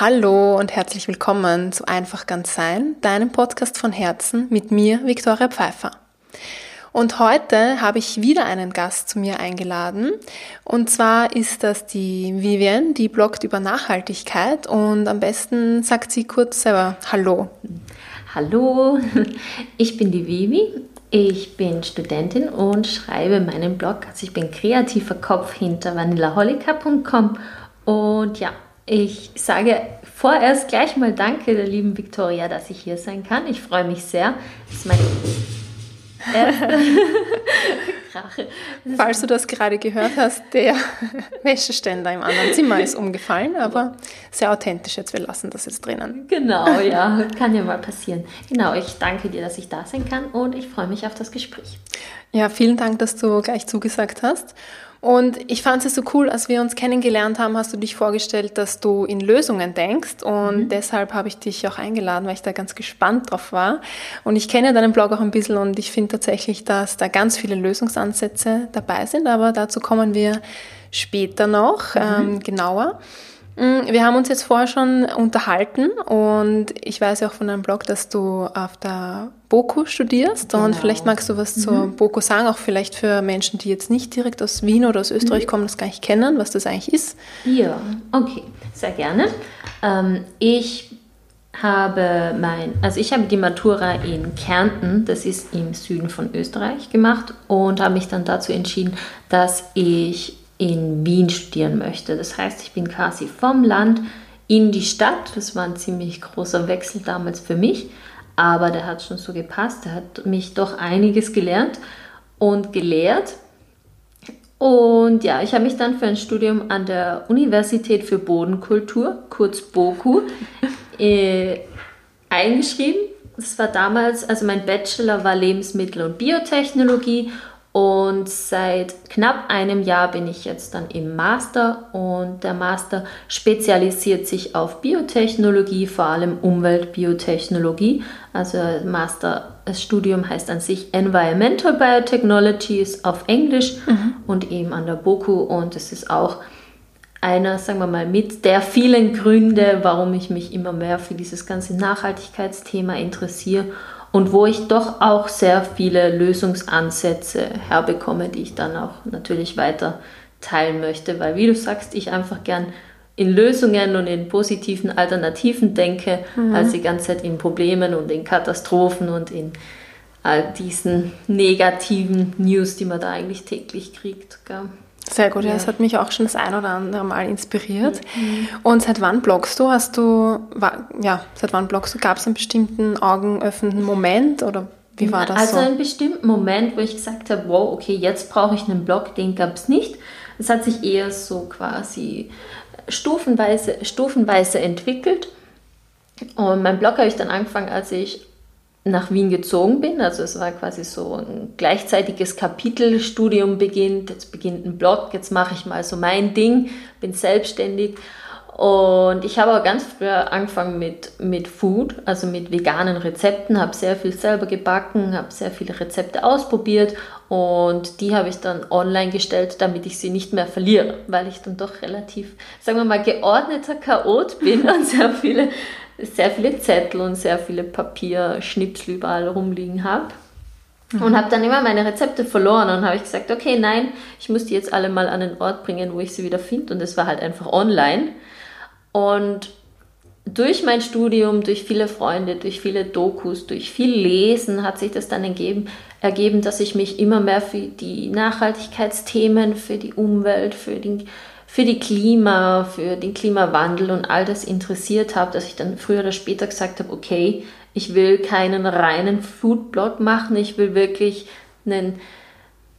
Hallo und herzlich willkommen zu Einfach ganz sein, deinem Podcast von Herzen mit mir, Viktoria Pfeiffer. Und heute habe ich wieder einen Gast zu mir eingeladen. Und zwar ist das die Vivian, die bloggt über Nachhaltigkeit. Und am besten sagt sie kurz selber Hallo. Hallo, ich bin die Vivi. Ich bin Studentin und schreibe meinen Blog. Also ich bin kreativer Kopf hinter vanillaholica.com. Und ja, ich sage vorerst gleich mal Danke der lieben Victoria, dass ich hier sein kann. Ich freue mich sehr. Das ist meine Krache. Falls du das gerade gehört hast, der Wäscheständer im anderen Zimmer ist umgefallen, aber sehr authentisch jetzt. Wir lassen das jetzt drinnen. Genau, ja, kann ja mal passieren. Genau, ich danke dir, dass ich da sein kann und ich freue mich auf das Gespräch. Ja, vielen Dank, dass du gleich zugesagt hast. Und ich fand es so cool, als wir uns kennengelernt haben, hast du dich vorgestellt, dass du in Lösungen denkst. Und mhm. deshalb habe ich dich auch eingeladen, weil ich da ganz gespannt drauf war. Und ich kenne deinen Blog auch ein bisschen und ich finde tatsächlich, dass da ganz viele Lösungsansätze dabei sind. Aber dazu kommen wir später noch mhm. ähm, genauer. Mm, wir haben uns jetzt vorher schon unterhalten und ich weiß ja auch von deinem Blog, dass du auf der BOKU studierst genau. und vielleicht magst du was mhm. zur BOKU sagen, auch vielleicht für Menschen, die jetzt nicht direkt aus Wien oder aus Österreich mhm. kommen, das gar nicht kennen, was das eigentlich ist. Ja, okay, sehr gerne. Ähm, ich habe mein, also ich habe die Matura in Kärnten, das ist im Süden von Österreich, gemacht und habe mich dann dazu entschieden, dass ich in Wien studieren möchte. Das heißt, ich bin quasi vom Land in die Stadt. Das war ein ziemlich großer Wechsel damals für mich, aber der hat schon so gepasst. Der hat mich doch einiges gelernt und gelehrt. Und ja, ich habe mich dann für ein Studium an der Universität für Bodenkultur, kurz BOKU, äh, eingeschrieben. Das war damals, also mein Bachelor war Lebensmittel- und Biotechnologie und seit knapp einem Jahr bin ich jetzt dann im Master und der Master spezialisiert sich auf Biotechnologie, vor allem Umweltbiotechnologie. Also Master, das Studium heißt an sich Environmental Biotechnology, ist auf Englisch mhm. und eben an der BOKU und es ist auch einer, sagen wir mal, mit der vielen Gründe, warum ich mich immer mehr für dieses ganze Nachhaltigkeitsthema interessiere und wo ich doch auch sehr viele Lösungsansätze herbekomme, die ich dann auch natürlich weiter teilen möchte, weil wie du sagst, ich einfach gern in Lösungen und in positiven Alternativen denke, mhm. als die ganze Zeit in Problemen und in Katastrophen und in all diesen negativen News, die man da eigentlich täglich kriegt. Gell? Sehr gut, ja. das hat mich auch schon das ein oder andere Mal inspiriert. Mhm. Und seit wann bloggst du? Hast du, ja, seit wann bloggst du? Gab es einen bestimmten augenöffnenden Moment oder wie war das also so? Also einen bestimmten Moment, wo ich gesagt habe, wow, okay, jetzt brauche ich einen Blog, den gab es nicht. Es hat sich eher so quasi stufenweise, stufenweise entwickelt. Und mein Blog habe ich dann angefangen, als ich nach Wien gezogen bin. Also es war quasi so ein gleichzeitiges Kapitelstudium beginnt. Jetzt beginnt ein Blog, jetzt mache ich mal so mein Ding, bin selbstständig. Und ich habe auch ganz früher angefangen mit, mit Food, also mit veganen Rezepten, habe sehr viel selber gebacken, habe sehr viele Rezepte ausprobiert und die habe ich dann online gestellt, damit ich sie nicht mehr verliere, weil ich dann doch relativ, sagen wir mal, geordneter Chaot bin und sehr viele sehr viele Zettel und sehr viele Papierschnipsel überall rumliegen habe. Mhm. Und habe dann immer meine Rezepte verloren und habe ich gesagt, okay, nein, ich muss die jetzt alle mal an den Ort bringen, wo ich sie wieder finde. Und es war halt einfach online. Und durch mein Studium, durch viele Freunde, durch viele Dokus, durch viel Lesen hat sich das dann ergeben, ergeben, dass ich mich immer mehr für die Nachhaltigkeitsthemen, für die Umwelt, für den für die Klima, für den Klimawandel und all das interessiert habe, dass ich dann früher oder später gesagt habe, okay, ich will keinen reinen Foodblog machen, ich will wirklich einen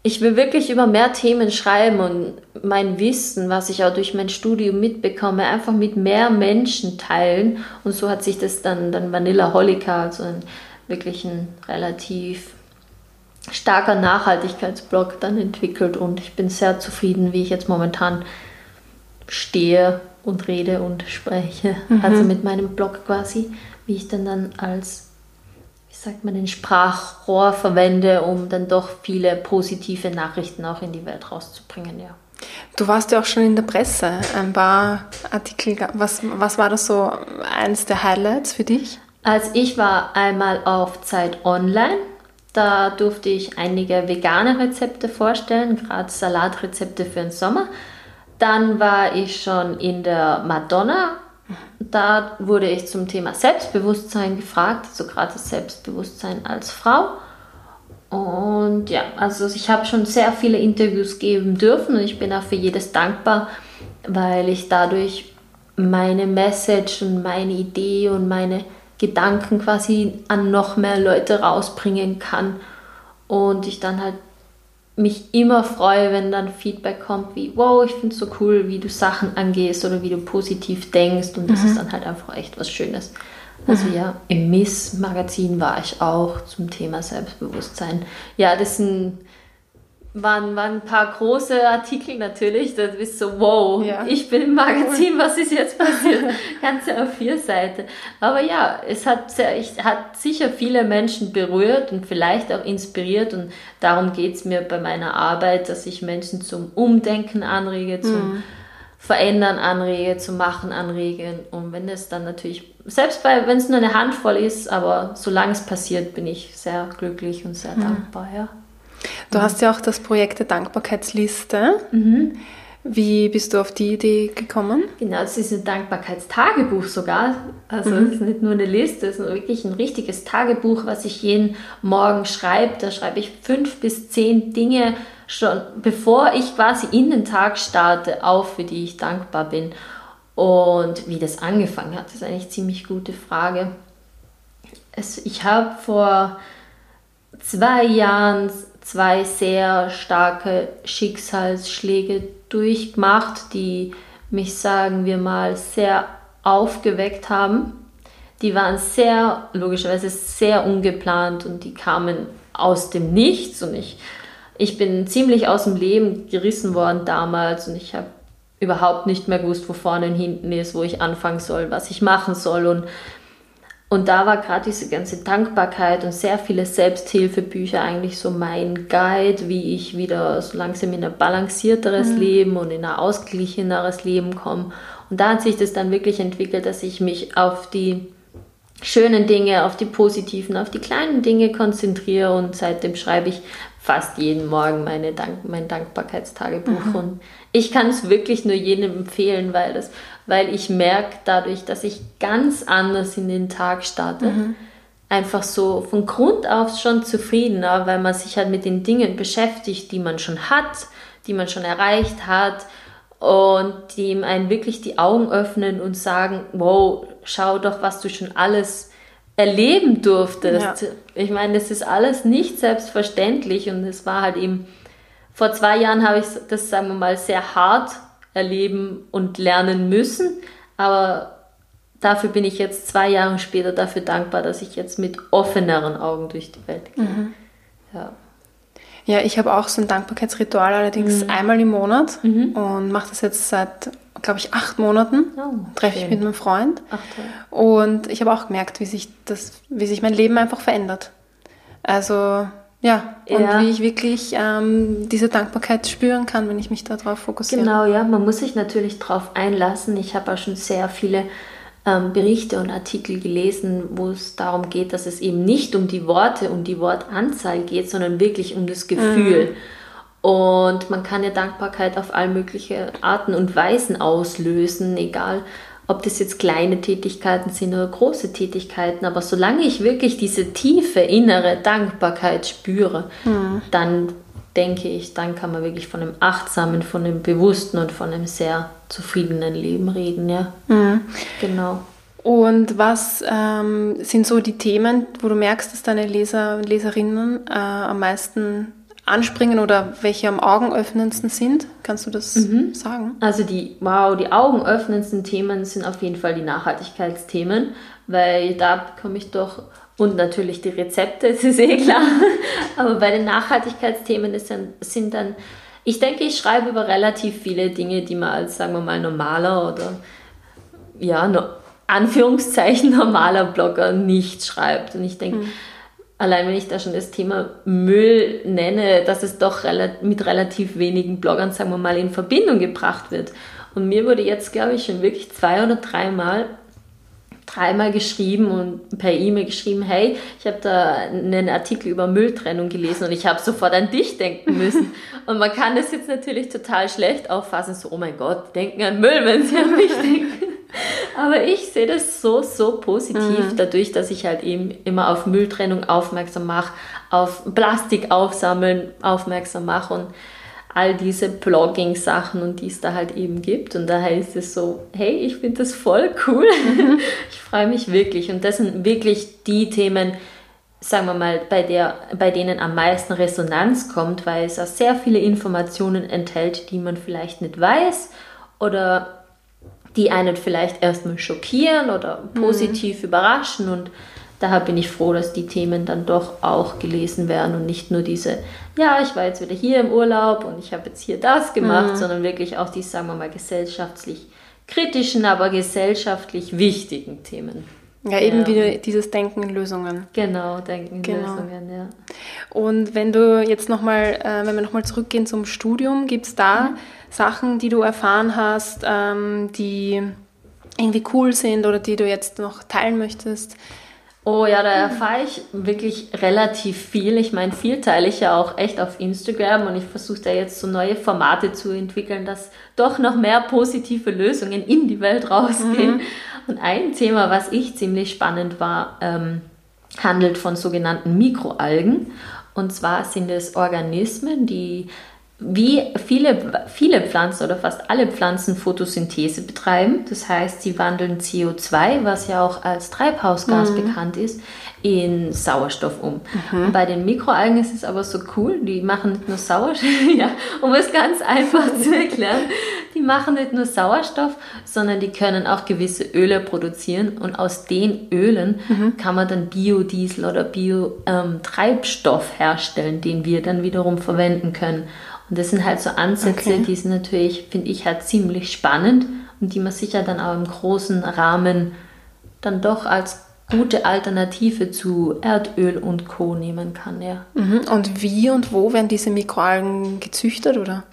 ich will wirklich über mehr Themen schreiben und mein Wissen, was ich auch durch mein Studium mitbekomme, einfach mit mehr Menschen teilen. Und so hat sich das dann, dann Vanilla Holica, also ein wirklich ein relativ starker Nachhaltigkeitsblog dann entwickelt. Und ich bin sehr zufrieden, wie ich jetzt momentan stehe und rede und spreche. Mhm. Also mit meinem Blog quasi, wie ich dann dann als, wie sagt man, den Sprachrohr verwende, um dann doch viele positive Nachrichten auch in die Welt rauszubringen, ja. Du warst ja auch schon in der Presse. Ein paar Artikel. Was, was war das so eines der Highlights für dich? Also ich war einmal auf Zeit Online. Da durfte ich einige vegane Rezepte vorstellen, gerade Salatrezepte für den Sommer. Dann war ich schon in der Madonna. Da wurde ich zum Thema Selbstbewusstsein gefragt, also gerade das Selbstbewusstsein als Frau. Und ja, also ich habe schon sehr viele Interviews geben dürfen und ich bin auch für jedes dankbar, weil ich dadurch meine Message und meine Idee und meine Gedanken quasi an noch mehr Leute rausbringen kann und ich dann halt mich immer freue, wenn dann Feedback kommt wie, wow, ich finde es so cool, wie du Sachen angehst oder wie du positiv denkst und das mhm. ist dann halt einfach echt was Schönes. Also mhm. ja, im Miss-Magazin war ich auch zum Thema Selbstbewusstsein. Ja, das sind, waren, waren ein paar große Artikel natürlich. Da bist du so, wow, ja. ich bin im Magazin, was ist jetzt passiert? Ganze auf vier Seiten. Aber ja, es hat, sehr, ich, hat sicher viele Menschen berührt und vielleicht auch inspiriert. Und darum geht es mir bei meiner Arbeit, dass ich Menschen zum Umdenken anrege, zum mhm. Verändern anrege, zum Machen anrege. Und wenn es dann natürlich selbst bei, wenn es nur eine Handvoll ist, aber solange es passiert, bin ich sehr glücklich und sehr mhm. dankbar, ja. Du mhm. hast ja auch das Projekt der Dankbarkeitsliste. Mhm. Wie bist du auf die Idee gekommen? Genau, es ist ein Dankbarkeitstagebuch sogar. Also mhm. es ist nicht nur eine Liste, es ist wirklich ein richtiges Tagebuch, was ich jeden Morgen schreibe. Da schreibe ich fünf bis zehn Dinge schon, bevor ich quasi in den Tag starte, auf, für die ich dankbar bin. Und wie das angefangen hat, ist eigentlich eine ziemlich gute Frage. Es, ich habe vor zwei Jahren zwei sehr starke Schicksalsschläge durchgemacht, die mich, sagen wir mal, sehr aufgeweckt haben. Die waren sehr, logischerweise sehr ungeplant und die kamen aus dem Nichts und ich, ich bin ziemlich aus dem Leben gerissen worden damals und ich habe überhaupt nicht mehr gewusst, wo vorne und hinten ist, wo ich anfangen soll, was ich machen soll. Und, und da war gerade diese ganze Dankbarkeit und sehr viele Selbsthilfebücher eigentlich so mein Guide, wie ich wieder so langsam in ein balancierteres mhm. Leben und in ein ausgeglicheneres Leben komme. Und da hat sich das dann wirklich entwickelt, dass ich mich auf die schönen Dinge, auf die positiven, auf die kleinen Dinge konzentriere und seitdem schreibe ich fast jeden Morgen meine Dank mein Dankbarkeitstagebuch mhm. und ich kann es wirklich nur jedem empfehlen, weil, das, weil ich merke dadurch, dass ich ganz anders in den Tag starte. Mhm. Einfach so von Grund auf schon zufriedener, weil man sich halt mit den Dingen beschäftigt, die man schon hat, die man schon erreicht hat und die ihm einen wirklich die Augen öffnen und sagen, wow, schau doch, was du schon alles erleben durftest. Ja. Ich meine, das ist alles nicht selbstverständlich und es war halt eben vor zwei Jahren habe ich das, sagen wir mal, sehr hart erleben und lernen müssen, aber dafür bin ich jetzt zwei Jahre später dafür dankbar, dass ich jetzt mit offeneren Augen durch die Welt gehe. Mhm. Ja. Ja, ich habe auch so ein Dankbarkeitsritual, allerdings mhm. einmal im Monat mhm. und mache das jetzt seit, glaube ich, acht Monaten. Oh, Treffe ich mit meinem Freund. Ach, und ich habe auch gemerkt, wie sich, das, wie sich mein Leben einfach verändert. Also ja, und ja. wie ich wirklich ähm, diese Dankbarkeit spüren kann, wenn ich mich darauf fokussiere. Genau, ja, man muss sich natürlich darauf einlassen. Ich habe auch schon sehr viele ähm, Berichte und Artikel gelesen, wo es darum geht, dass es eben nicht um die Worte, um die Wortanzahl geht, sondern wirklich um das Gefühl. Mhm. Und man kann ja Dankbarkeit auf all mögliche Arten und Weisen auslösen, egal ob das jetzt kleine Tätigkeiten sind oder große Tätigkeiten, aber solange ich wirklich diese tiefe innere Dankbarkeit spüre, mhm. dann denke ich, dann kann man wirklich von einem achtsamen, von einem bewussten und von einem sehr zufriedenen Leben reden, ja. Mhm. Genau. Und was ähm, sind so die Themen, wo du merkst, dass deine Leser und Leserinnen äh, am meisten anspringen oder welche am augenöffnendsten sind? Kannst du das mhm. sagen? Also die, wow, die augenöffnendsten Themen sind auf jeden Fall die Nachhaltigkeitsthemen, weil da komme ich doch und natürlich die Rezepte, das ist eh klar. Aber bei den Nachhaltigkeitsthemen ist dann, sind dann, ich denke, ich schreibe über relativ viele Dinge, die man als, sagen wir mal, normaler oder ja, no, Anführungszeichen normaler Blogger nicht schreibt. Und ich denke, mhm allein wenn ich da schon das Thema Müll nenne, dass es doch mit relativ wenigen Bloggern, sagen wir mal, in Verbindung gebracht wird. Und mir wurde jetzt, glaube ich, schon wirklich zwei oder dreimal dreimal geschrieben und per E-Mail geschrieben, hey, ich habe da einen Artikel über Mülltrennung gelesen und ich habe sofort an dich denken müssen. und man kann das jetzt natürlich total schlecht auffassen, so, oh mein Gott, denken an Müll, wenn sie an mich denken. Aber ich sehe das so, so positiv, mhm. dadurch, dass ich halt eben immer auf Mülltrennung aufmerksam mache, auf Plastik aufsammeln aufmerksam mache und all diese Blogging-Sachen und die es da halt eben gibt. Und daher ist es so, hey, ich finde das voll cool. Mhm. Ich freue mich wirklich. Und das sind wirklich die Themen, sagen wir mal, bei, der, bei denen am meisten Resonanz kommt, weil es auch sehr viele Informationen enthält, die man vielleicht nicht weiß oder die einen vielleicht erstmal schockieren oder mhm. positiv mhm. überraschen. Und daher bin ich froh, dass die Themen dann doch auch gelesen werden und nicht nur diese, ja, ich war jetzt wieder hier im Urlaub und ich habe jetzt hier das gemacht, mhm. sondern wirklich auch die, sagen wir mal, gesellschaftlich kritischen, aber gesellschaftlich wichtigen Themen. Ja, eben wieder dieses Denken in Lösungen. Genau, Denken in genau. Lösungen, ja. Und wenn du jetzt nochmal, äh, wenn wir nochmal zurückgehen zum Studium, gibt es da mhm. Sachen, die du erfahren hast, ähm, die irgendwie cool sind oder die du jetzt noch teilen möchtest? Oh ja, da erfahre ich wirklich relativ viel. Ich meine, viel teile ich ja auch echt auf Instagram und ich versuche da jetzt so neue Formate zu entwickeln, dass doch noch mehr positive Lösungen in die Welt rausgehen. Mhm. Und ein Thema, was ich ziemlich spannend war, ähm, handelt von sogenannten Mikroalgen. Und zwar sind es Organismen, die wie viele, viele Pflanzen oder fast alle Pflanzen Photosynthese betreiben. Das heißt, sie wandeln CO2, was ja auch als Treibhausgas mhm. bekannt ist, in Sauerstoff um. Mhm. Bei den Mikroalgen ist es aber so cool, die machen nicht nur Sauerstoff, ja, um es ganz einfach zu erklären, die machen nicht nur Sauerstoff, sondern die können auch gewisse Öle produzieren und aus den Ölen mhm. kann man dann Biodiesel oder Biotreibstoff ähm, herstellen, den wir dann wiederum verwenden können. Und das sind halt so Ansätze, okay. die sind natürlich, finde ich, halt ziemlich spannend und die man sicher dann auch im großen Rahmen dann doch als gute Alternative zu Erdöl und Co. nehmen kann, ja. Mhm. Und wie und wo werden diese Mikroalgen gezüchtet, oder?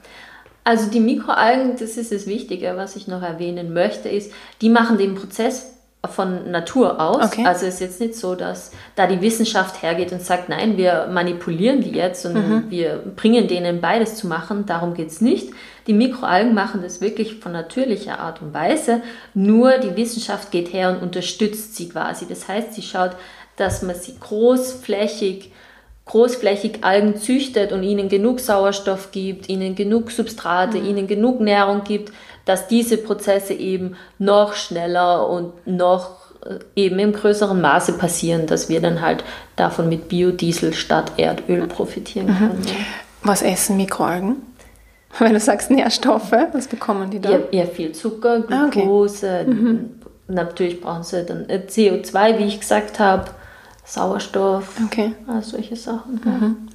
Also die Mikroalgen, das ist das Wichtige, was ich noch erwähnen möchte, ist, die machen den Prozess von Natur aus. Okay. Also es ist jetzt nicht so, dass da die Wissenschaft hergeht und sagt, nein, wir manipulieren die jetzt und mhm. wir bringen denen beides zu machen. Darum geht es nicht. Die Mikroalgen machen das wirklich von natürlicher Art und Weise. Nur die Wissenschaft geht her und unterstützt sie quasi. Das heißt, sie schaut, dass man sie großflächig großflächig Algen züchtet und ihnen genug Sauerstoff gibt, ihnen genug Substrate, mhm. ihnen genug Nährung gibt, dass diese Prozesse eben noch schneller und noch äh, eben im größeren Maße passieren, dass wir dann halt davon mit Biodiesel statt Erdöl profitieren mhm. können. Was essen Mikroalgen? Wenn du sagst Nährstoffe, was bekommen die da? Ja, ja viel Zucker, Glucose. Ah, okay. mhm. Natürlich brauchen sie dann äh, CO2, wie ich gesagt habe, Sauerstoff, okay. solche Sachen. Mhm.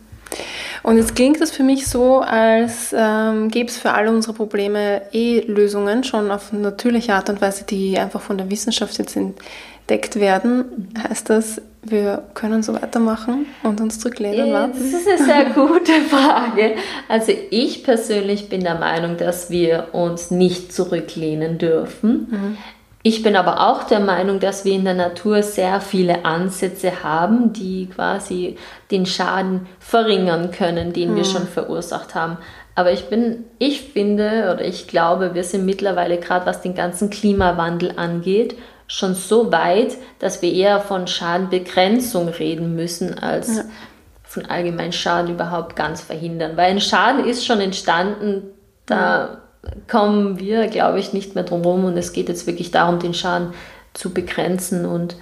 Und jetzt klingt es für mich so, als ähm, gäbe es für alle unsere Probleme eh Lösungen, schon auf natürliche Art und Weise, die einfach von der Wissenschaft jetzt entdeckt werden. Heißt das, wir können so weitermachen und uns zurücklehnen warten? Das ist eine sehr gute Frage. Also ich persönlich bin der Meinung, dass wir uns nicht zurücklehnen dürfen. Mhm. Ich bin aber auch der Meinung, dass wir in der Natur sehr viele Ansätze haben, die quasi den Schaden verringern können, den hm. wir schon verursacht haben. Aber ich bin, ich finde oder ich glaube, wir sind mittlerweile gerade was den ganzen Klimawandel angeht, schon so weit, dass wir eher von Schadenbegrenzung reden müssen, als ja. von allgemein Schaden überhaupt ganz verhindern. Weil ein Schaden ist schon entstanden, da kommen wir, glaube ich, nicht mehr drum herum und es geht jetzt wirklich darum, den Schaden zu begrenzen und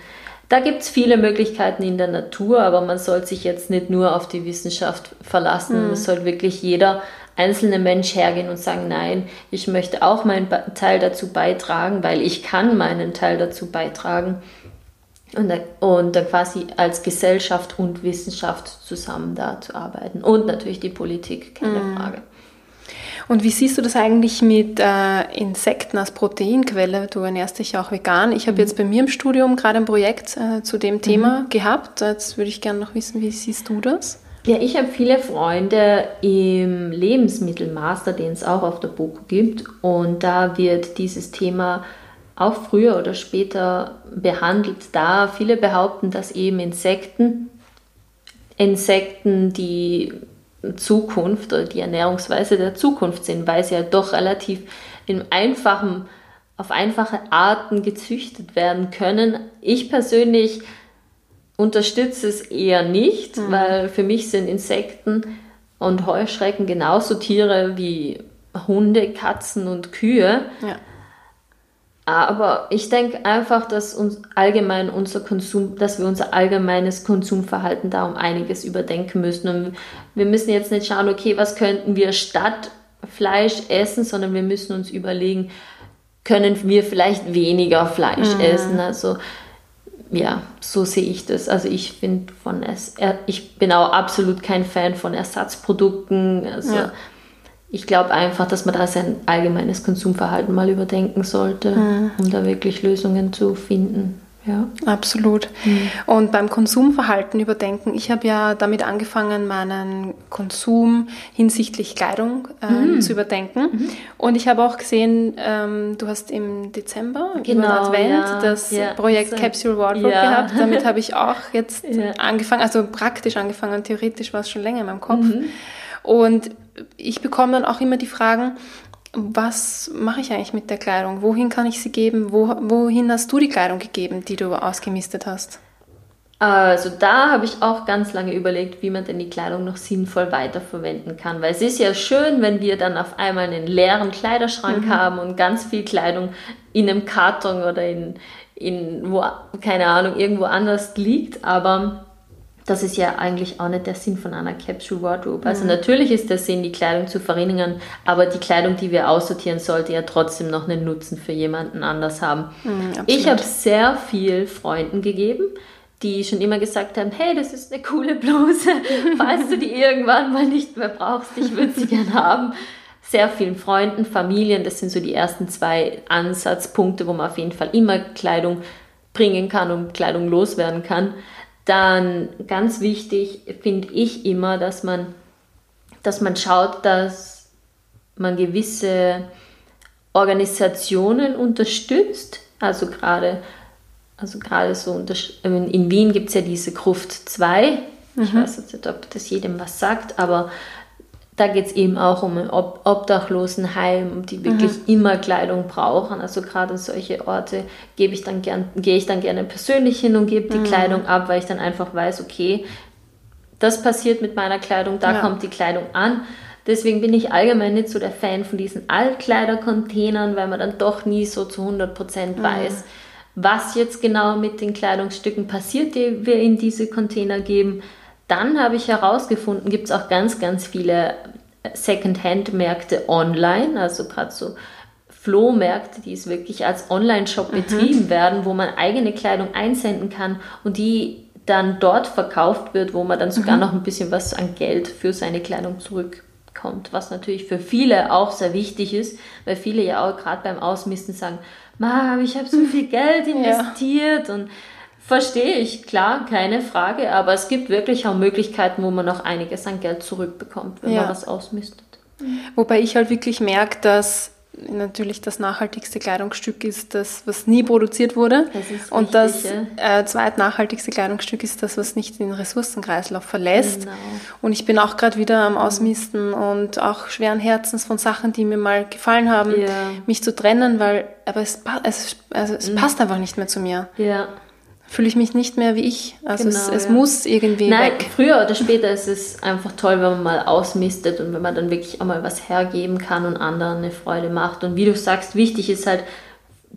da gibt es viele Möglichkeiten in der Natur, aber man soll sich jetzt nicht nur auf die Wissenschaft verlassen. Mhm. Es soll wirklich jeder einzelne Mensch hergehen und sagen, nein, ich möchte auch meinen Teil dazu beitragen, weil ich kann meinen Teil dazu beitragen. Und, da, und dann quasi als Gesellschaft und Wissenschaft zusammen da zu arbeiten. Und natürlich die Politik, keine mhm. Frage. Und wie siehst du das eigentlich mit äh, Insekten als Proteinquelle? Du ernährst dich ja auch vegan. Ich habe mhm. jetzt bei mir im Studium gerade ein Projekt äh, zu dem Thema mhm. gehabt. Jetzt würde ich gerne noch wissen, wie siehst du das? Ja, ich habe viele Freunde im Lebensmittelmaster, den es auch auf der BOKU gibt. Und da wird dieses Thema auch früher oder später behandelt, da viele behaupten, dass eben Insekten, Insekten die Zukunft oder die Ernährungsweise der Zukunft sind, weil sie ja doch relativ in einfachen, auf einfache Arten gezüchtet werden können. Ich persönlich unterstütze es eher nicht, mhm. weil für mich sind Insekten und Heuschrecken genauso Tiere wie Hunde, Katzen und Kühe. Ja. Aber ich denke einfach, dass uns allgemein unser Konsum, dass wir unser allgemeines Konsumverhalten da um einiges überdenken müssen. Und wir müssen jetzt nicht schauen, okay, was könnten wir statt Fleisch essen, sondern wir müssen uns überlegen, können wir vielleicht weniger Fleisch mhm. essen. Also ja, so sehe ich das. Also ich finde von es, ich bin auch absolut kein Fan von Ersatzprodukten. Also ja. Ich glaube einfach, dass man da sein allgemeines Konsumverhalten mal überdenken sollte, mhm. um da wirklich Lösungen zu finden. Ja, absolut. Mhm. Und beim Konsumverhalten überdenken, ich habe ja damit angefangen, meinen Konsum hinsichtlich Kleidung ähm, mhm. zu überdenken. Mhm. Und ich habe auch gesehen, ähm, du hast im Dezember genau, Advent ja, das ja, Projekt so, Capsule Wardrobe gehabt. Damit habe ich auch jetzt angefangen, also praktisch angefangen, theoretisch war es schon länger in meinem Kopf. Mhm. Und ich bekomme dann auch immer die Fragen, was mache ich eigentlich mit der Kleidung? Wohin kann ich sie geben? Wo, wohin hast du die Kleidung gegeben, die du ausgemistet hast? Also da habe ich auch ganz lange überlegt, wie man denn die Kleidung noch sinnvoll weiterverwenden kann. Weil es ist ja schön, wenn wir dann auf einmal einen leeren Kleiderschrank mhm. haben und ganz viel Kleidung in einem Karton oder in, in wo, keine Ahnung, irgendwo anders liegt. Aber das ist ja eigentlich auch nicht der Sinn von einer Capsule Wardrobe. Also mhm. natürlich ist der Sinn, die Kleidung zu verringern, aber die Kleidung, die wir aussortieren, sollte ja trotzdem noch einen Nutzen für jemanden anders haben. Mhm, ich habe sehr viel Freunden gegeben, die schon immer gesagt haben, hey, das ist eine coole Bluse, falls du die irgendwann mal nicht mehr brauchst, ich würde sie gerne haben. Sehr vielen Freunden, Familien, das sind so die ersten zwei Ansatzpunkte, wo man auf jeden Fall immer Kleidung bringen kann und Kleidung loswerden kann. Dann ganz wichtig finde ich immer, dass man, dass man schaut, dass man gewisse Organisationen unterstützt. Also gerade also gerade so in Wien gibt es ja diese Gruft 2. Ich mhm. weiß jetzt nicht, ob das jedem was sagt, aber da geht es eben auch um ein Ob Obdachlosenheim, die wirklich mhm. immer Kleidung brauchen. Also gerade an solche Orte gebe ich dann gern, gehe ich dann gerne persönlich hin und gebe die mhm. Kleidung ab, weil ich dann einfach weiß, okay, das passiert mit meiner Kleidung, da ja. kommt die Kleidung an. Deswegen bin ich allgemein nicht so der Fan von diesen Altkleidercontainern, weil man dann doch nie so zu 100 Prozent mhm. weiß, was jetzt genau mit den Kleidungsstücken passiert, die wir in diese Container geben. Dann habe ich herausgefunden, gibt es auch ganz, ganz viele Second-Hand-Märkte online, also gerade so Flohmärkte, die es wirklich als Online-Shop mhm. betrieben werden, wo man eigene Kleidung einsenden kann und die dann dort verkauft wird, wo man dann sogar mhm. noch ein bisschen was an Geld für seine Kleidung zurückkommt, was natürlich für viele auch sehr wichtig ist, weil viele ja auch gerade beim Ausmisten sagen, Mom, ich habe so viel Geld investiert ja. und Verstehe ich, klar, keine Frage, aber es gibt wirklich auch Möglichkeiten, wo man noch einiges an Geld zurückbekommt, wenn ja. man was ausmistet. Wobei ich halt wirklich merke, dass natürlich das nachhaltigste Kleidungsstück ist das, was nie produziert wurde. Das und das äh, zweitnachhaltigste Kleidungsstück ist das, was nicht den Ressourcenkreislauf verlässt. Genau. Und ich bin auch gerade wieder am Ausmisten und auch schweren Herzens von Sachen, die mir mal gefallen haben, ja. mich zu trennen, weil aber es, es, also es mhm. passt einfach nicht mehr zu mir. Ja fühle ich mich nicht mehr wie ich. Also genau, es, es ja. muss irgendwie Nein, weg. Früher oder später ist es einfach toll, wenn man mal ausmistet und wenn man dann wirklich auch mal was hergeben kann und anderen eine Freude macht. Und wie du sagst, wichtig ist halt,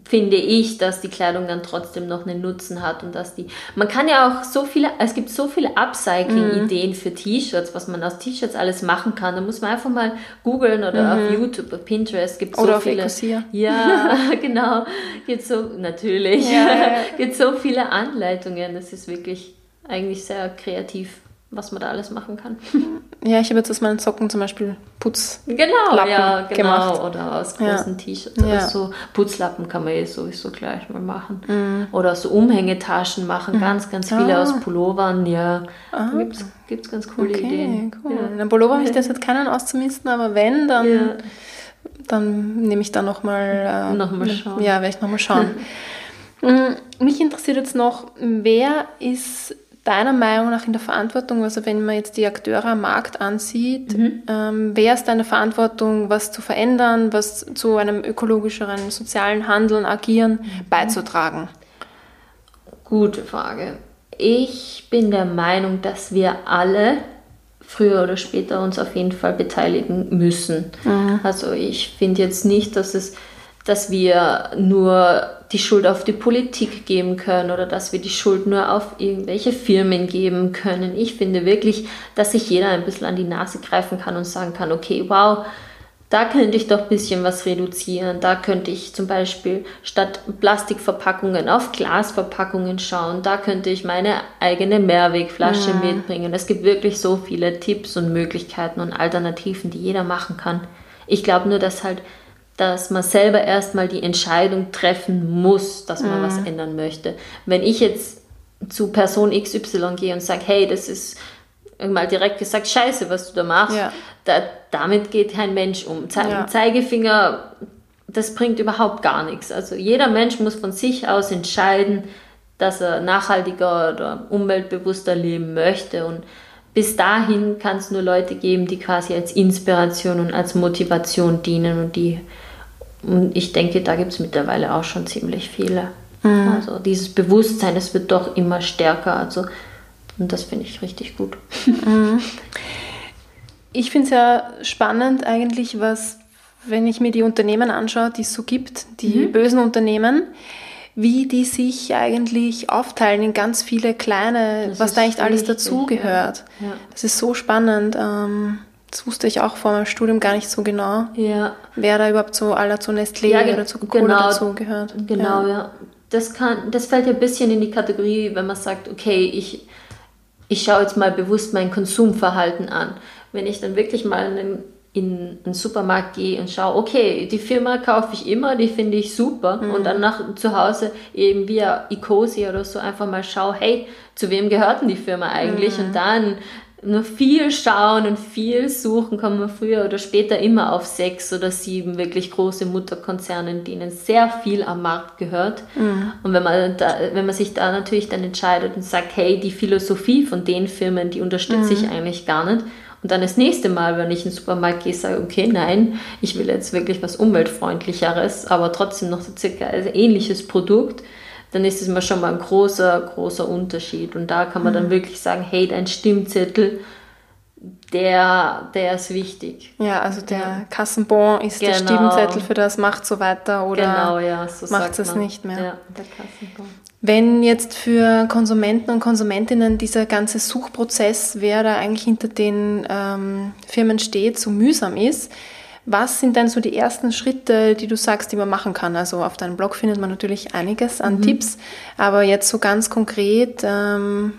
finde ich, dass die Kleidung dann trotzdem noch einen Nutzen hat und dass die. Man kann ja auch so viele, es gibt so viele Upcycling-Ideen mhm. für T-Shirts, was man aus T-Shirts alles machen kann. Da muss man einfach mal googeln oder mhm. auf YouTube oder Pinterest gibt so auf viele. Ecosia. Ja, genau. Gibt so, natürlich. Ja. gibt so viele Anleitungen. Das ist wirklich eigentlich sehr kreativ was man da alles machen kann. Ja, ich habe jetzt aus meinen Socken zum Beispiel Putzlappen genau, ja, genau. gemacht. Oder aus großen Ja. T-Shirts Ja. so. Putzlappen kann man eh sowieso gleich mal machen. Mhm. Oder so Umhängetaschen machen, ganz, ganz viele Ah. aus Pullovern. Ja, da gibt es ganz coole Okay, Ideen. cool. Ja. In einem Pullover habe ich das jetzt keinen auszumisten, aber wenn, dann, Ja. dann nehme ich da nochmal. Äh, Noch mal schauen. Ja, werde ich nochmal schauen. Mm, Mich interessiert jetzt noch, wer ist deiner Meinung nach in der Verantwortung, also wenn man jetzt die Akteure am Markt ansieht, Mhm. ähm, wer ist deine Verantwortung, was zu verändern, was zu einem ökologischeren, sozialen Handeln, Agieren Mhm. beizutragen? Gute Frage. Ich bin der Meinung, dass wir alle früher oder später uns auf jeden Fall beteiligen müssen. Also ich finde jetzt nicht, dass es dass wir nur die Schuld auf die Politik geben können oder dass wir die Schuld nur auf irgendwelche Firmen geben können. Ich finde wirklich, dass sich jeder ein bisschen an die Nase greifen kann und sagen kann, okay, wow, da könnte ich doch ein bisschen was reduzieren. Da könnte ich zum Beispiel statt Plastikverpackungen auf Glasverpackungen schauen. Da könnte ich meine eigene Mehrwegflasche mitbringen. Es gibt wirklich so viele Tipps und Möglichkeiten und Alternativen, die jeder machen kann. Ich glaube nur, dass halt, dass man selber erstmal die Entscheidung treffen muss, dass man was ändern möchte. Wenn ich jetzt zu Person XY gehe und sage, hey, das ist mal direkt gesagt, scheiße, was du da machst, Ja. da, damit geht kein Mensch um. Ze Ja. Zeigefinger, das bringt überhaupt gar nichts. Also jeder Mensch muss von sich aus entscheiden, dass er nachhaltiger oder umweltbewusster leben möchte. Und bis dahin kann es nur Leute geben, die quasi als Inspiration und als Motivation dienen. Und die, und ich denke, da gibt es mittlerweile auch schon ziemlich viele. Also dieses Bewusstsein, das wird doch immer stärker. Also, und das finde ich richtig gut. Ich finde es ja spannend eigentlich, was, wenn ich mir die Unternehmen anschaue, die es so gibt, Mhm. die bösen Unternehmen, wie die sich eigentlich aufteilen in ganz viele kleine, Das was da eigentlich alles dazugehört. Ja. Das ist so spannend. Ähm, das wusste ich auch vor meinem Studium gar nicht so genau, Ja, wer da überhaupt so aller zu Nestlé Ja, oder zu Coca-Cola genau. dazugehört. Genau, Ja. ja. Das, kann, das fällt ja ein bisschen in die Kategorie, wenn man sagt, okay, ich, ich schaue jetzt mal bewusst mein Konsumverhalten an. Wenn ich dann wirklich mal in, den- in einen Supermarkt gehe und schaue, okay, die Firma kaufe ich immer, die finde ich super und dann nach zu Hause eben via Ecosia oder so einfach mal schaue, hey, zu wem gehört denn die Firma eigentlich? Und dann nur viel schauen und viel suchen, kommen wir früher oder später immer auf sechs oder sieben wirklich große Mutterkonzerne, denen sehr viel am Markt gehört. Und wenn man, da, wenn man sich da natürlich dann entscheidet und sagt, hey, die Philosophie von den Firmen, die unterstütze ich eigentlich gar nicht. Und dann das nächste Mal, wenn ich in den Supermarkt gehe, sage, okay, nein, ich will jetzt wirklich was umweltfreundlicheres, aber trotzdem noch so circa ein ähnliches Produkt, dann ist es mal schon mal ein großer, großer Unterschied. Und da kann man dann wirklich sagen, hey, dein Stimmzettel, der, der ist wichtig. Ja, also der Kassenbon ist der Genau. Stimmzettel für das, macht so weiter oder genau, ja, so macht es nicht mehr. Ja, der Kassenbon. Wenn jetzt für Konsumenten und Konsumentinnen dieser ganze Suchprozess, wer da eigentlich hinter den ähm, Firmen steht, so mühsam ist, was sind denn so die ersten Schritte, die du sagst, die man machen kann? Also auf deinem Blog findet man natürlich einiges an Tipps, aber jetzt so ganz konkret, ähm,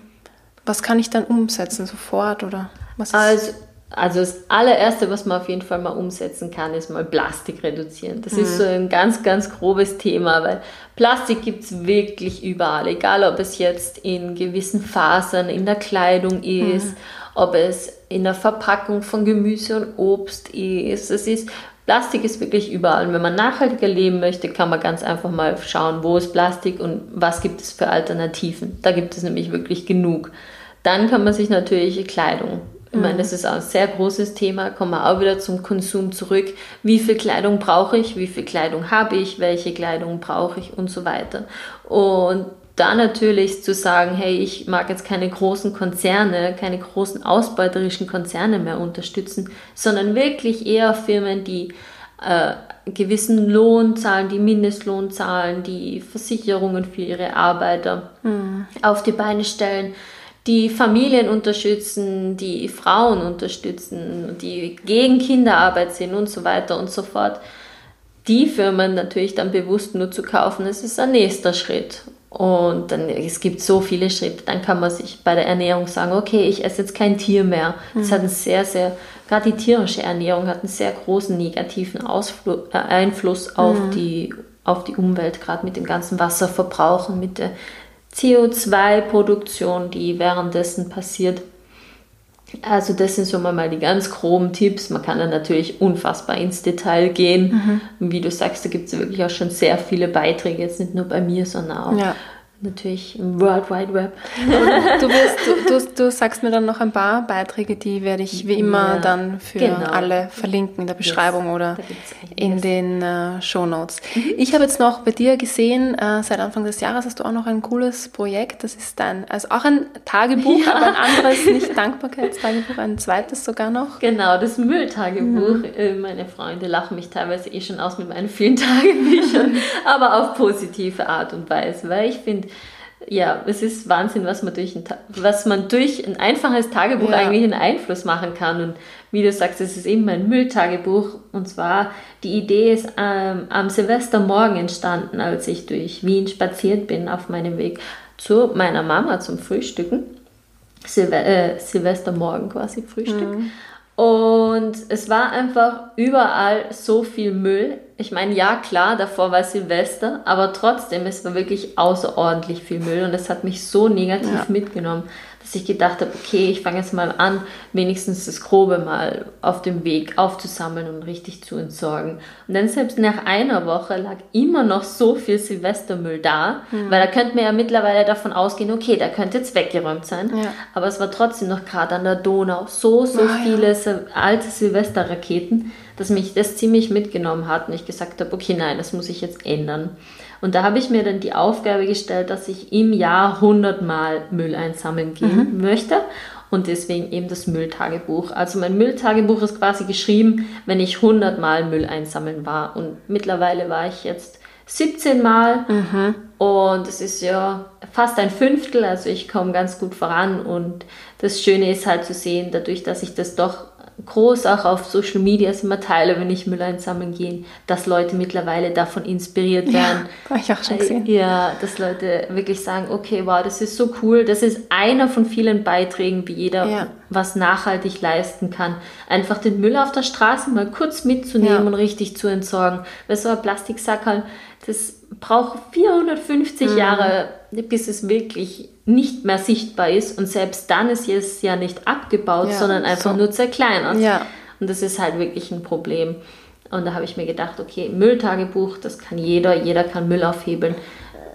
was kann ich dann umsetzen sofort oder was ist? Also, also das allererste, was man auf jeden Fall mal umsetzen kann, ist mal Plastik reduzieren. Das ist so ein ganz, ganz grobes Thema, weil Plastik gibt es wirklich überall. Egal, ob es jetzt in gewissen Fasern in der Kleidung ist, ob es in der Verpackung von Gemüse und Obst ist. Es ist Plastik ist wirklich überall. Und wenn man nachhaltiger leben möchte, kann man ganz einfach mal schauen, wo ist Plastik und was gibt es für Alternativen. Da gibt es nämlich wirklich genug. Dann kann man sich natürlich Kleidung. Ich meine, das ist auch ein sehr großes Thema. Kommen wir auch wieder zum Konsum zurück. Wie viel Kleidung brauche ich? Wie viel Kleidung habe ich? Welche Kleidung brauche ich? Und so weiter. Und da natürlich zu sagen, hey, ich mag jetzt keine großen Konzerne, keine großen ausbeuterischen Konzerne mehr unterstützen, sondern wirklich eher Firmen, die äh, gewissen Lohn zahlen, die Mindestlohn zahlen, die Versicherungen für ihre Arbeiter auf die Beine stellen, die Familien unterstützen, die Frauen unterstützen, die gegen Kinderarbeit sind und so weiter und so fort. Die Firmen natürlich dann bewusst nur zu kaufen, das ist ein nächster Schritt. Und dann, es gibt so viele Schritte. Dann kann man sich bei der Ernährung sagen, okay, ich esse jetzt kein Tier mehr. Das hat einen sehr, sehr, gerade die tierische Ernährung hat einen sehr großen negativen Ausflu äh, Einfluss auf, mhm. die, auf die Umwelt, gerade mit dem ganzen Wasserverbrauch und mit der CO2-Produktion, die währenddessen passiert. Also das sind so mal die ganz groben Tipps. Man kann dann natürlich unfassbar ins Detail gehen. Mhm. Wie du sagst, da gibt es wirklich auch schon sehr viele Beiträge, jetzt nicht nur bei mir, sondern auch ja natürlich im World Wide Web. du, wirst, du, du, du, sagst mir dann noch ein paar Beiträge, die werde ich wie immer ja, dann für genau. alle verlinken in der Beschreibung yes, oder in den äh, Show Notes. Mhm. Ich habe jetzt noch bei dir gesehen, äh, seit Anfang des Jahres hast du auch noch ein cooles Projekt. Das ist dein, also auch ein Tagebuch, ja. aber ein anderes, nicht Dankbarkeitstagebuch, ein zweites sogar noch. Genau, das Mülltagebuch. Mhm. Äh, meine Freunde lachen mich teilweise eh schon aus mit meinen vielen Tagebüchern, aber auf positive Art und Weise, weil ich finde, ja, es ist Wahnsinn, was man durch ein, was man durch ein einfaches Tagebuch ja. eigentlich einen Einfluss machen kann. Und wie du sagst, es ist eben mein Mülltagebuch. Und zwar, die Idee ist ähm, am Silvestermorgen entstanden, als ich durch Wien spaziert bin auf meinem Weg zu meiner Mama zum Frühstücken. Silve äh, Silvestermorgen quasi Frühstück. Mhm. Und es war einfach überall so viel Müll. Ich meine, ja, klar, davor war Silvester, aber trotzdem, es war wirklich außerordentlich viel Müll und es hat mich so negativ ja. mitgenommen dass ich gedacht habe, okay, ich fange jetzt mal an, wenigstens das Grobe mal auf dem Weg aufzusammeln und richtig zu entsorgen. Und dann selbst nach einer Woche lag immer noch so viel Silvestermüll da, mhm. weil da könnte man ja mittlerweile davon ausgehen, okay, der könnte jetzt weggeräumt sein. Ja. Aber es war trotzdem noch gerade an der Donau so, so oh, viele ja. alte Silvesterraketen, dass mich das ziemlich mitgenommen hat und ich gesagt habe, okay, nein, das muss ich jetzt ändern. Und da habe ich mir dann die Aufgabe gestellt, dass ich im Jahr 100 Mal Müll einsammeln gehen mhm. möchte. Und deswegen eben das Mülltagebuch. Also mein Mülltagebuch ist quasi geschrieben, wenn ich 100 Mal Müll einsammeln war. Und mittlerweile war ich jetzt 17 Mal. Mhm. Und es ist ja fast ein Fünftel. Also ich komme ganz gut voran. Und das Schöne ist halt zu sehen, dadurch, dass ich das doch groß auch auf Social Media immer teile, wenn ich Müll einsammeln gehe, dass Leute mittlerweile davon inspiriert werden. Ja, habe ich auch schon gesehen. Ja, dass Leute wirklich sagen, okay, wow, das ist so cool. Das ist einer von vielen Beiträgen, wie jeder ja. was nachhaltig leisten kann. Einfach den Müll auf der Straße mal kurz mitzunehmen ja. und richtig zu entsorgen. Weil so ein Plastiksack halt, das braucht 450 mhm. Jahre, bis es wirklich nicht mehr sichtbar ist. Und selbst dann ist es ja nicht abgebaut, ja, sondern einfach so. nur zerkleinert. Ja. Und das ist halt wirklich ein Problem. Und da habe ich mir gedacht, okay, Mülltagebuch, das kann jeder, jeder kann Müll aufhebeln,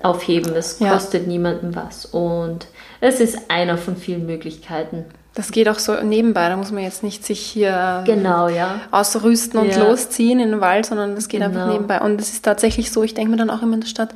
aufheben, das ja. kostet niemandem was. Und es ist einer von vielen Möglichkeiten. Das geht auch so nebenbei, da muss man jetzt nicht sich hier genau, ja. ausrüsten und losziehen in den Wald, sondern das geht genau. einfach nebenbei. Und es ist tatsächlich so, ich denke mir dann auch immer in der Stadt,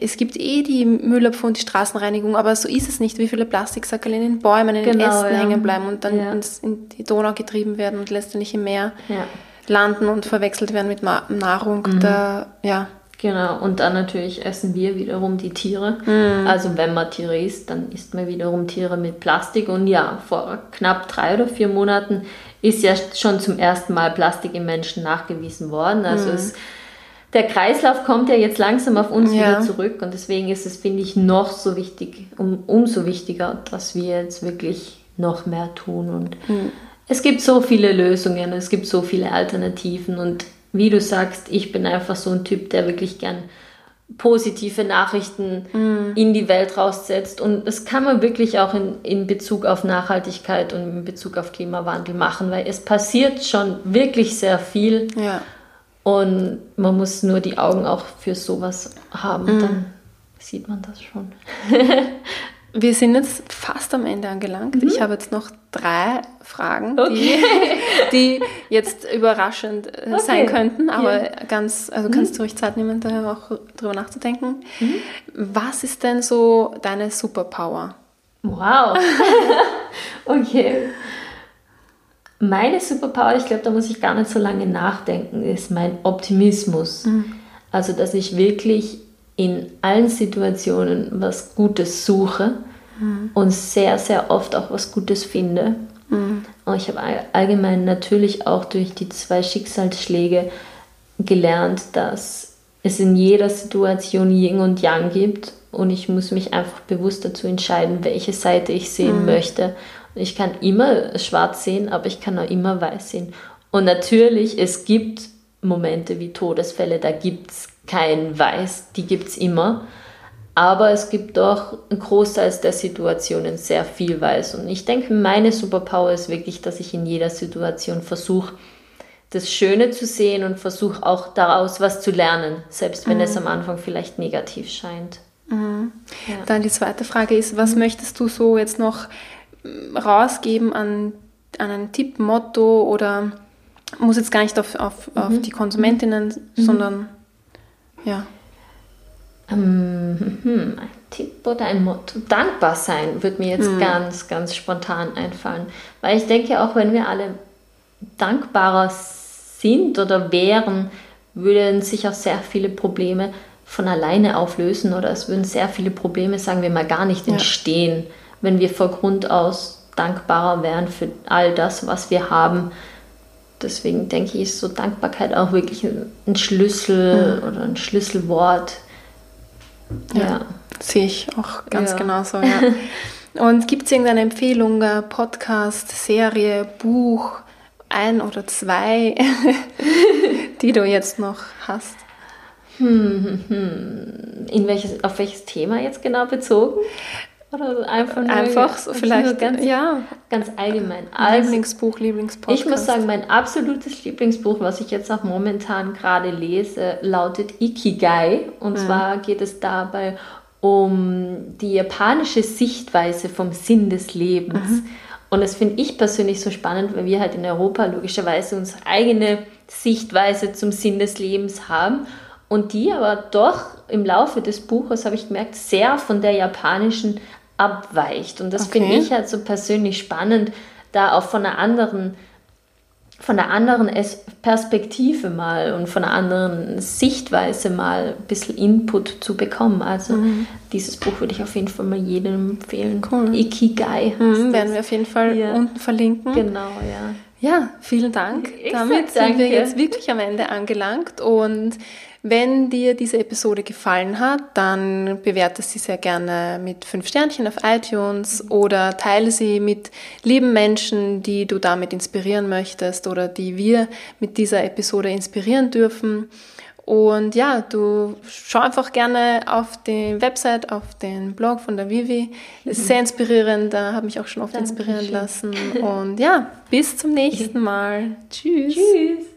es gibt eh die Müllabfuhr und die Straßenreinigung, aber so ist es nicht, wie viele Plastiksackerl in den Bäumen, in den genau, Ästen ja. hängen bleiben und dann ja. in die Donau getrieben werden und letztendlich im Meer ja. landen und verwechselt werden mit Nahrung. Mhm. Da, ja. Genau, und dann natürlich essen wir wiederum die Tiere. Mhm. Also wenn man Tiere isst, dann isst man wiederum Tiere mit Plastik. Und ja, vor knapp drei oder vier Monaten ist ja schon zum ersten Mal Plastik im Menschen nachgewiesen worden. Also mhm. es der Kreislauf kommt ja jetzt langsam auf uns ja. wieder zurück und deswegen ist es, finde ich, noch so wichtig, um, umso wichtiger, dass wir jetzt wirklich noch mehr tun. Und mhm. es gibt so viele Lösungen, es gibt so viele Alternativen und wie du sagst, ich bin einfach so ein Typ, der wirklich gern positive Nachrichten mhm. in die Welt raussetzt. Und das kann man wirklich auch in, in Bezug auf Nachhaltigkeit und in Bezug auf Klimawandel machen, weil es passiert schon wirklich sehr viel. Ja. Und man muss nur die Augen auch für sowas haben, mhm. dann sieht man das schon. Wir sind jetzt fast am Ende angelangt. Mhm. Ich habe jetzt noch drei Fragen, okay. die, die, jetzt überraschend äh, okay. sein könnten, aber ja. ganz, also mhm. kannst du ruhig Zeit nehmen, da auch drüber nachzudenken. Mhm. Was ist denn so deine Superpower? Wow. okay. Meine Superpower, ich glaube, da muss ich gar nicht so lange nachdenken, ist mein Optimismus. Mhm. Also, dass ich wirklich in allen Situationen was Gutes suche mhm. und sehr, sehr oft auch was Gutes finde. Mhm. Und ich habe allgemein natürlich auch durch die zwei Schicksalsschläge gelernt, dass es in jeder Situation Yin und Yang gibt und ich muss mich einfach bewusst dazu entscheiden, welche Seite ich sehen mhm. möchte. Ich kann immer schwarz sehen, aber ich kann auch immer weiß sehen. Und natürlich, es gibt Momente wie Todesfälle, da gibt es kein Weiß, die gibt es immer. Aber es gibt doch einen Großteil der Situationen sehr viel Weiß. Und ich denke, meine Superpower ist wirklich, dass ich in jeder Situation versuche, das Schöne zu sehen und versuche auch daraus was zu lernen, selbst wenn mhm. es am Anfang vielleicht negativ scheint. Mhm. Ja. Dann die zweite Frage ist, was möchtest du so jetzt noch rausgeben an, an einen Tipp, Motto oder muss jetzt gar nicht auf, auf, auf mhm. die Konsumentinnen, mhm. sondern ja. Ähm, hm, ein Tipp oder ein Motto? Dankbar sein wird mir jetzt hm. ganz, ganz spontan einfallen. Weil ich denke, auch wenn wir alle dankbarer sind oder wären, würden sich auch sehr viele Probleme von alleine auflösen oder es würden sehr viele Probleme, sagen wir mal, gar nicht ja. Wenn wir vor Grund aus dankbarer wären für all das, was wir haben. Deswegen denke ich, ist so Dankbarkeit auch wirklich ein Schlüssel mhm. oder ein Schlüsselwort ja, ja. sehe ich auch ganz ja. genauso. Ja. Und gibt es irgendeine Empfehlung, äh, Podcast, Serie, Buch, ein oder zwei, die du jetzt noch hast? Hm, hm, hm. In welches, auf welches Thema jetzt genau bezogen? Oder einfach nur, einfach so vielleicht ganz, ja. ganz allgemein. Also, Lieblingsbuch, Lieblingspodcast. Ich muss sagen, mein absolutes Lieblingsbuch, was ich jetzt auch momentan gerade lese, lautet Ikigai. Und ja. zwar geht es dabei um die japanische Sichtweise vom Sinn des Lebens. Mhm. Und das finde ich persönlich so spannend, weil wir halt in Europa logischerweise unsere eigene Sichtweise zum Sinn des Lebens haben und die aber doch im Laufe des Buches, habe ich gemerkt, sehr von der japanischen abweicht. Und das okay. finde ich halt so persönlich spannend, da auch von einer anderen von einer anderen Perspektive mal und von einer anderen Sichtweise mal ein bisschen Input zu bekommen. Also mhm. dieses Buch würde ich auf jeden Fall mal jedem empfehlen. Cool. Ikigai. Mhm, werden wir auf jeden Fall ja. unten verlinken. Genau, ja. Ja, vielen Dank. Ich Damit sind wir jetzt wirklich am Ende angelangt und wenn dir diese Episode gefallen hat, dann bewerte sie sehr gerne mit fünf Sternchen auf iTunes oder teile sie mit lieben Menschen, die du damit inspirieren möchtest oder die wir mit dieser Episode inspirieren dürfen. Und ja, du schau einfach gerne auf die Website, auf den Blog von der Vivi. Ist sehr inspirierend, da habe mich auch schon oft Dankeschön. inspirieren lassen. Und ja, bis zum nächsten Mal. Tschüss. Tschüss.